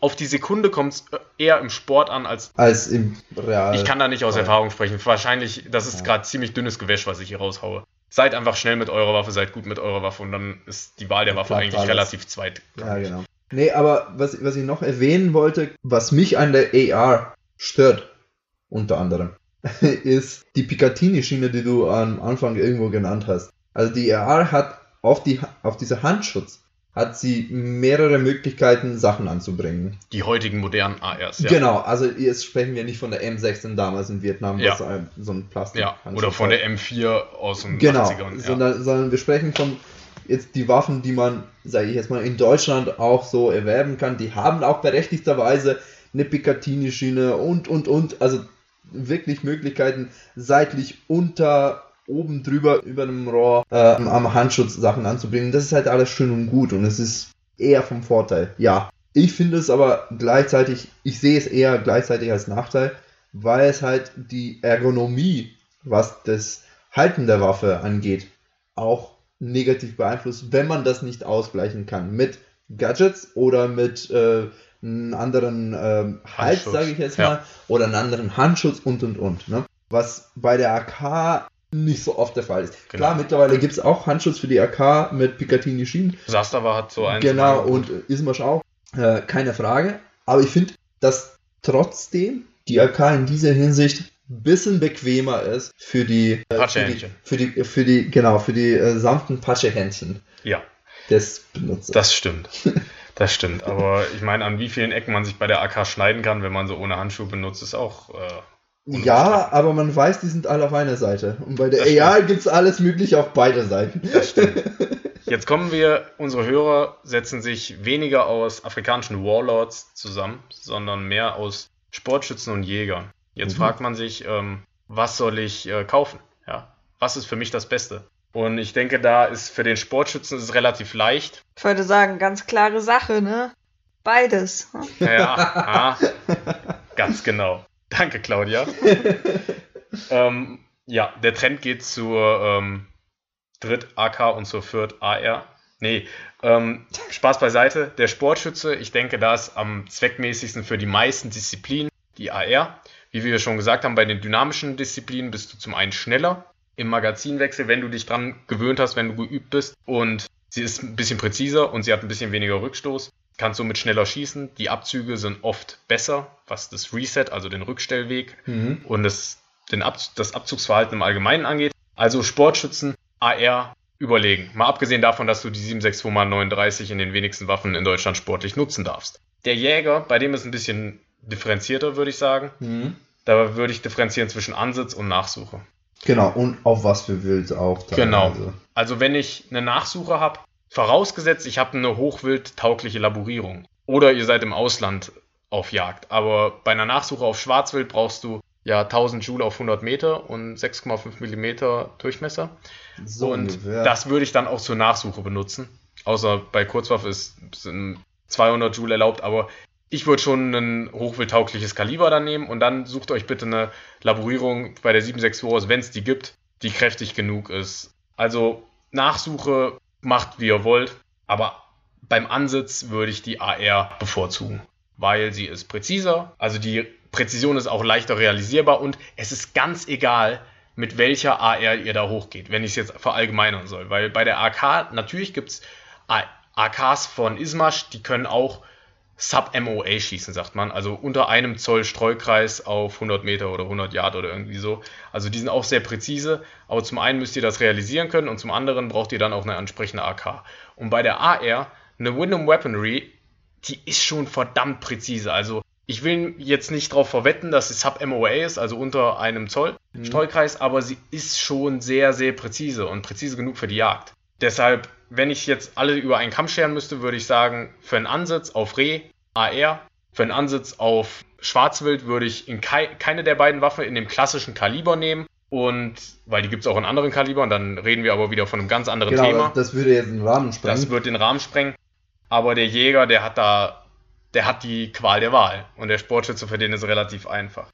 auf die Sekunde kommt es eher im Sport an, als als im Real. ich kann da nicht aus. Erfahrung sprechen. Wahrscheinlich, das ist Ja. gerade ziemlich dünnes Gewäsch, was ich hier raushaue. Seid einfach schnell mit eurer Waffe, seid gut mit eurer Waffe und dann ist die Wahl der Waffe eigentlich alles. relativ zweit. Ja, genau. Nee, aber was, was ich noch erwähnen wollte, was mich an der AR stört, unter anderem, <laughs> ist die Picatinny-Schiene, die du am Anfang irgendwo genannt hast. Also die AR hat auf, die, auf diese Handschutz hat sie mehrere Möglichkeiten, Sachen anzubringen. Die heutigen modernen ARs, ja. Genau, also jetzt sprechen wir nicht von der M16 damals in Vietnam, Ja. was so ein Plastik Ja, oder von der M4 aus den Genau, 80ern. Ja. sondern, sondern wir sprechen von jetzt die Waffen, die man, sage ich jetzt mal, in Deutschland auch so erwerben kann. Die haben auch berechtigterweise eine Picatinny-Schiene und, und, und. Also wirklich Möglichkeiten, seitlich unter, oben drüber, über dem Rohr, äh, am Handschutz Sachen anzubringen. Das ist halt alles schön und gut und es ist eher vom Vorteil. Ja, ich finde es aber gleichzeitig, ich sehe es eher gleichzeitig als Nachteil, weil es halt die Ergonomie, was das Halten der Waffe angeht, auch negativ beeinflusst, wenn man das nicht ausgleichen kann mit Gadgets oder mit äh, einem anderen ähm, Hals, sage ich jetzt ja. mal, oder einen anderen Handschutz und und und. Ne? Was bei der AK nicht so oft der Fall ist. Genau. Klar, mittlerweile gibt es auch Handschutz für die AK mit Picatinny-Schienen. Sastava hat so einen. Genau, und äh, Ismasch auch. Äh, keine Frage. Aber ich finde, dass trotzdem die AK in dieser Hinsicht ein bisschen bequemer ist für die, äh, für die, für die, für die, genau, für die äh, sanften Patschehändchen Ja, des Benutzers. das stimmt. <laughs> Das stimmt. Aber ich meine, an wie vielen Ecken man sich bei der AK schneiden kann, wenn man so ohne Handschuhe benutzt, ist auch. Ja, aber man weiß, die sind alle auf einer Seite. Und bei der Das AR gibt es alles Mögliche auf beide Seiten. Das stimmt. <laughs> Jetzt kommen wir, unsere Hörer setzen sich weniger aus afrikanischen Warlords zusammen, sondern mehr aus Sportschützen und Jägern. Jetzt Mhm. fragt man sich, ähm, was soll ich äh, kaufen? Ja, was ist für mich das Beste? Und ich denke, da ist für den Sportschützen ist es relativ leicht. Ich wollte sagen, ganz klare Sache, ne? Beides. Ja, ah, ganz genau. <laughs> Danke, Claudia. <laughs> ähm, ja, der Trend geht zur ähm, Dritt-AK und zur Viert-AR. Nee, ähm, Spaß beiseite. Der Sportschütze, ich denke, da ist am zweckmäßigsten für die meisten Disziplinen die AR. Wie wir schon gesagt haben, bei den dynamischen Disziplinen bist du zum einen schneller im Magazinwechsel, wenn du dich dran gewöhnt hast, wenn du geübt bist. Und sie ist ein bisschen präziser und sie hat ein bisschen weniger Rückstoß. Kannst somit schneller schießen. Die Abzüge sind oft besser, was das Reset, also den Rückstellweg Mhm. und das, den Ab, das Abzugsverhalten im Allgemeinen angeht. Also Sportschützen, AR überlegen. Mal abgesehen davon, dass du die 762x39 in den wenigsten Waffen in Deutschland sportlich nutzen darfst. Der Jäger, bei dem ist ein bisschen differenzierter, würde ich sagen. Mhm. Da würde ich differenzieren zwischen Ansitz und Nachsuche. Genau, und auf was für Wild auch. Genau. teilweise. Also wenn ich eine Nachsuche habe, vorausgesetzt, ich habe eine hochwildtaugliche Laborierung oder ihr seid im Ausland auf Jagd, aber bei einer Nachsuche auf Schwarzwild brauchst du ja 1000 Joule auf 100 Meter und 6,5 Millimeter Durchmesser. So und ungefähr. das würde ich dann auch zur Nachsuche benutzen. Außer bei Kurzwaffe ist, sind 200 Joule erlaubt, aber ich würde schon ein hochwildtaugliches Kaliber dann nehmen und dann sucht euch bitte eine Laborierung bei der 762 aus, wenn es die gibt, die kräftig genug ist. Also Nachsuche macht wie ihr wollt, aber beim Ansitz würde ich die AR bevorzugen, weil sie ist präziser, also die Präzision ist auch leichter realisierbar und es ist ganz egal, mit welcher AR ihr da hochgeht, wenn ich es jetzt verallgemeinern soll. Weil bei der AK, natürlich gibt es AKs von Ismash, die können auch Sub-MOA schießen, sagt man. Also unter einem Zoll Streukreis auf 100 Meter oder 100 Yard oder irgendwie so. Also die sind auch sehr präzise. Aber zum einen müsst ihr das realisieren können und zum anderen braucht ihr dann auch eine entsprechende AK. Und bei der AR, eine Windham Weaponry, die ist schon verdammt präzise. Also ich will jetzt nicht darauf verwetten, dass sie Sub-MOA ist, also unter einem Zoll mhm. Streukreis, aber sie ist schon sehr, sehr präzise und präzise genug für die Jagd. Deshalb wenn ich jetzt alle über einen Kamm scheren müsste, würde ich sagen, für einen Ansitz auf Reh, AR, für einen Ansitz auf Schwarzwild würde ich in kei keine der beiden Waffen in dem klassischen Kaliber nehmen. Und weil die gibt es auch in anderen Kalibern, dann reden wir aber wieder von einem ganz anderen genau, Thema. Das würde jetzt den Rahmen sprengen. Das wird den Rahmen sprengen. Aber der Jäger, der hat da, der hat die Qual der Wahl. Und der Sportschütze für den ist relativ einfach.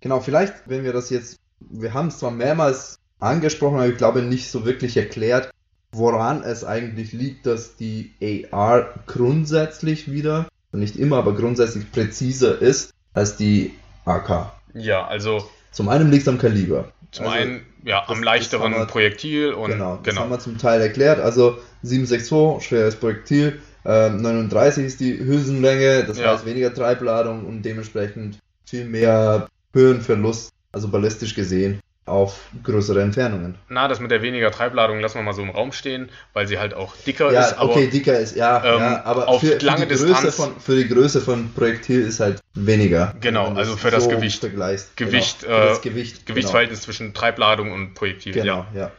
Genau, vielleicht, wenn wir das jetzt, wir haben es zwar mehrmals angesprochen, aber ich glaube nicht so wirklich erklärt, woran es eigentlich liegt, dass die AR grundsätzlich wieder, nicht immer, aber grundsätzlich präziser ist als die AK. Ja, also. Zum einen liegt es am Kaliber. Zum also, einen, ja, am leichteren wir, Projektil und. Genau, das genau. haben wir zum Teil erklärt. Also 762, schweres Projektil, äh, 39 ist die Hülsenlänge, das ja. heißt weniger Treibladung und dementsprechend viel mehr Höhenverlust, also ballistisch gesehen auf größere Entfernungen. Na, das mit der weniger Treibladung lassen wir mal so im Raum stehen, weil sie halt auch dicker ja, ist. Aber, okay, dicker ist, ja, ähm, ja aber auf für, lange für Distanz. Von, für die Größe von Projektil ist halt weniger. Genau, also für das so Gewicht. Vergleichst. Gewicht, genau, äh, das Gewicht Gewichtsverhältnis genau. zwischen Treibladung und Projektil. Genau, ja. ja.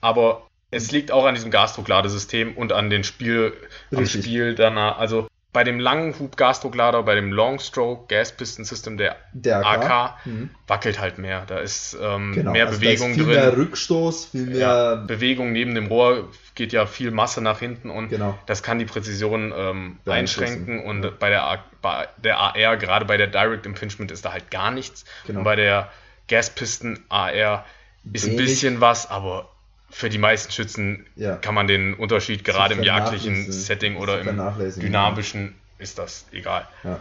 Aber es liegt auch an diesem Gasdruckladesystem und an den Spiel, am Spiel danach. Also bei dem langen Hub-Gasdrucklader, bei dem Long Stroke Gas Piston System der, der AK, AK mhm. wackelt halt mehr. Da ist ähm, genau, mehr also Bewegung ist viel drin. Mehr Rückstoß, viel mehr ja, Bewegung neben dem Rohr geht ja viel Masse nach hinten und genau. das kann die Präzision ähm, einschränken. Und ja. bei, der, bei der AR, gerade bei der Direct Impingement, ist da halt gar nichts. Genau. Und bei der Gas Piston AR ist Wenig. ein bisschen was, aber für die meisten Schützen ja. kann man den Unterschied gerade im jagdlichen Setting oder im dynamischen ja. ist das egal. Ja.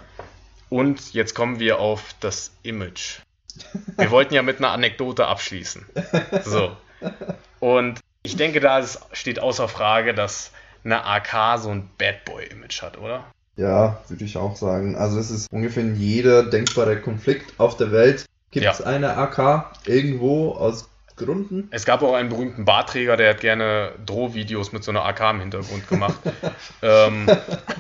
Und jetzt kommen wir auf das Image. Wir wollten ja mit einer Anekdote abschließen. So. Und ich denke, da steht außer Frage, dass eine AK so ein Bad Boy-Image hat, oder? Ja, würde ich auch sagen. Also es ist ungefähr in jeder denkbare Konflikt auf der Welt gibt es eine AK irgendwo aus Gründen. Es gab auch einen berühmten Barträger, der hat gerne Drohvideos mit so einer AK im Hintergrund gemacht. <laughs> ähm,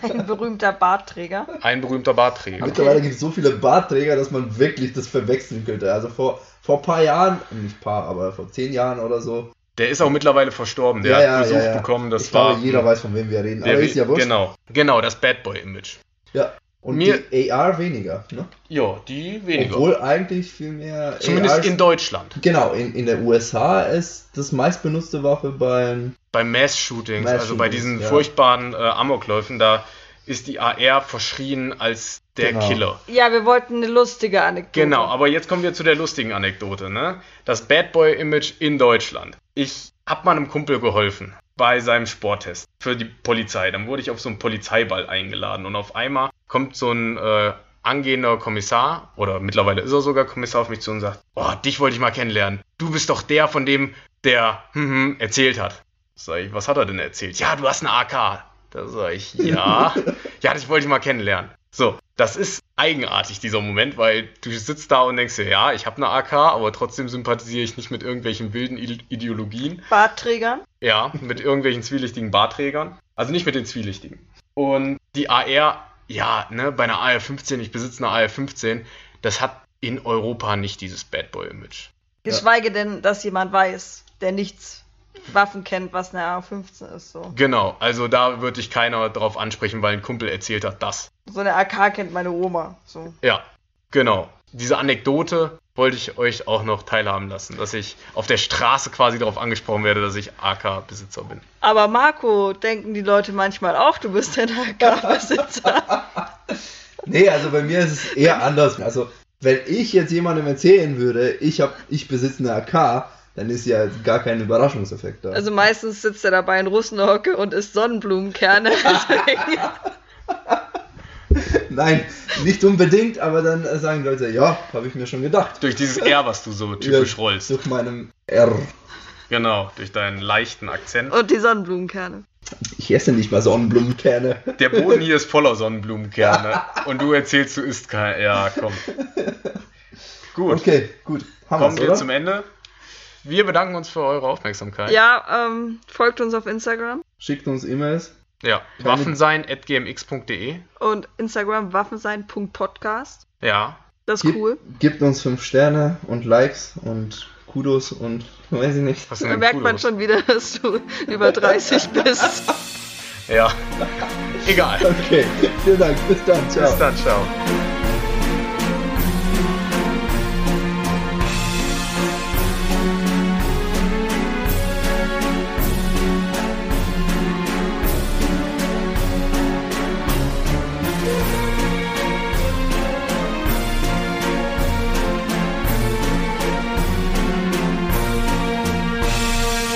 ein berühmter Bartträger. Ein berühmter Bartträger. Mittlerweile gibt es so viele Bartträger, dass man wirklich das verwechseln könnte. Also vor, vor ein paar Jahren, nicht paar, aber vor zehn Jahren oder so. Der ist auch mittlerweile verstorben. Der ja, hat Besuch ja, ja. bekommen. Das ich war, glaube, jeder weiß, von wem wir reden. Aber ist ja wurscht. Genau, genau, das Bad Boy-Image. Ja. Und Mir, die AR weniger, ne? Ja, die weniger. Obwohl eigentlich viel mehr. Zumindest ARs, in Deutschland. Genau, in, in der USA ist das meistbenutzte Waffe beim. Bei Mass-Shootings, Mass also bei diesen ja. furchtbaren äh, Amokläufen, da ist die AR verschrien als der genau. Killer. Ja, wir wollten eine lustige Anekdote. Genau, aber jetzt kommen wir zu der lustigen Anekdote, ne? Das Bad Boy-Image in Deutschland. Ich hab meinem Kumpel geholfen bei seinem Sporttest für die Polizei. Dann wurde ich auf so einen Polizeiball eingeladen und auf einmal kommt so ein äh, angehender Kommissar oder mittlerweile ist er sogar Kommissar auf mich zu und sagt, oh, dich wollte ich mal kennenlernen. Du bist doch der, von dem der hm, hm, erzählt hat. Sag ich, was hat er denn erzählt? Ja, du hast eine AK. Da sag ich, ja. <laughs> ja, das wollte ich mal kennenlernen. So, das ist eigenartig, dieser Moment, weil du sitzt da und denkst dir, ja, ich habe eine AK, aber trotzdem sympathisiere ich nicht mit irgendwelchen wilden Ideologien. Bartträgern? Ja, mit irgendwelchen zwielichtigen Bartträgern. Also nicht mit den zwielichtigen. Und die AR, ja, ne, bei einer AR-15, ich besitze eine AR-15, das hat in Europa nicht dieses Bad Boy-Image. Geschweige ja. denn, dass jemand weiß, der nichts Waffen kennt, was eine AR-15 ist. So. Genau, also da würde ich keiner drauf ansprechen, weil ein Kumpel erzählt hat, das. So eine AK kennt meine Oma. So. Ja, genau. Diese Anekdote wollte ich euch auch noch teilhaben lassen, dass ich auf der Straße quasi darauf angesprochen werde, dass ich AK-Besitzer bin. Aber Marco, denken die Leute manchmal auch, du bist ein AK-Besitzer. <laughs> Nee, also bei mir ist es eher anders. Also, wenn ich jetzt jemandem erzählen würde, ich hab, ich besitze eine AK, dann ist ja gar kein Überraschungseffekt da. Also meistens sitzt er dabei in Russenhocke und isst Sonnenblumenkerne. <laughs> <laughs> Nein, nicht unbedingt, aber dann sagen Leute, ja, habe ich mir schon gedacht. Durch dieses R, was du so typisch Ja, rollst. Durch meinem R. Genau, durch deinen leichten Akzent. und die Sonnenblumenkerne. Ich esse nicht mal Sonnenblumenkerne. Der Boden hier <laughs> ist voller Sonnenblumenkerne. Und du erzählst, du isst kein. Ja, komm. Gut, Okay, gut. Haben kommen wir oder? zum Ende. Wir bedanken uns für eure Aufmerksamkeit. Ja, ähm, folgt uns auf Instagram Schickt uns E-Mails. Ja, Keine- waffensein.gmx.de. und Instagram waffensein.podcast. Ja, Das ist Gib- cool. Gebt uns 5 Sterne und Likes und Kudos und <laughs> weiß ich nicht. was Da merkt man Kudos? schon wieder, <laughs> dass du über 30 bist. Ja. Egal. <laughs> Okay, vielen Dank. Bis dann. Ciao. Bis dann, ciao.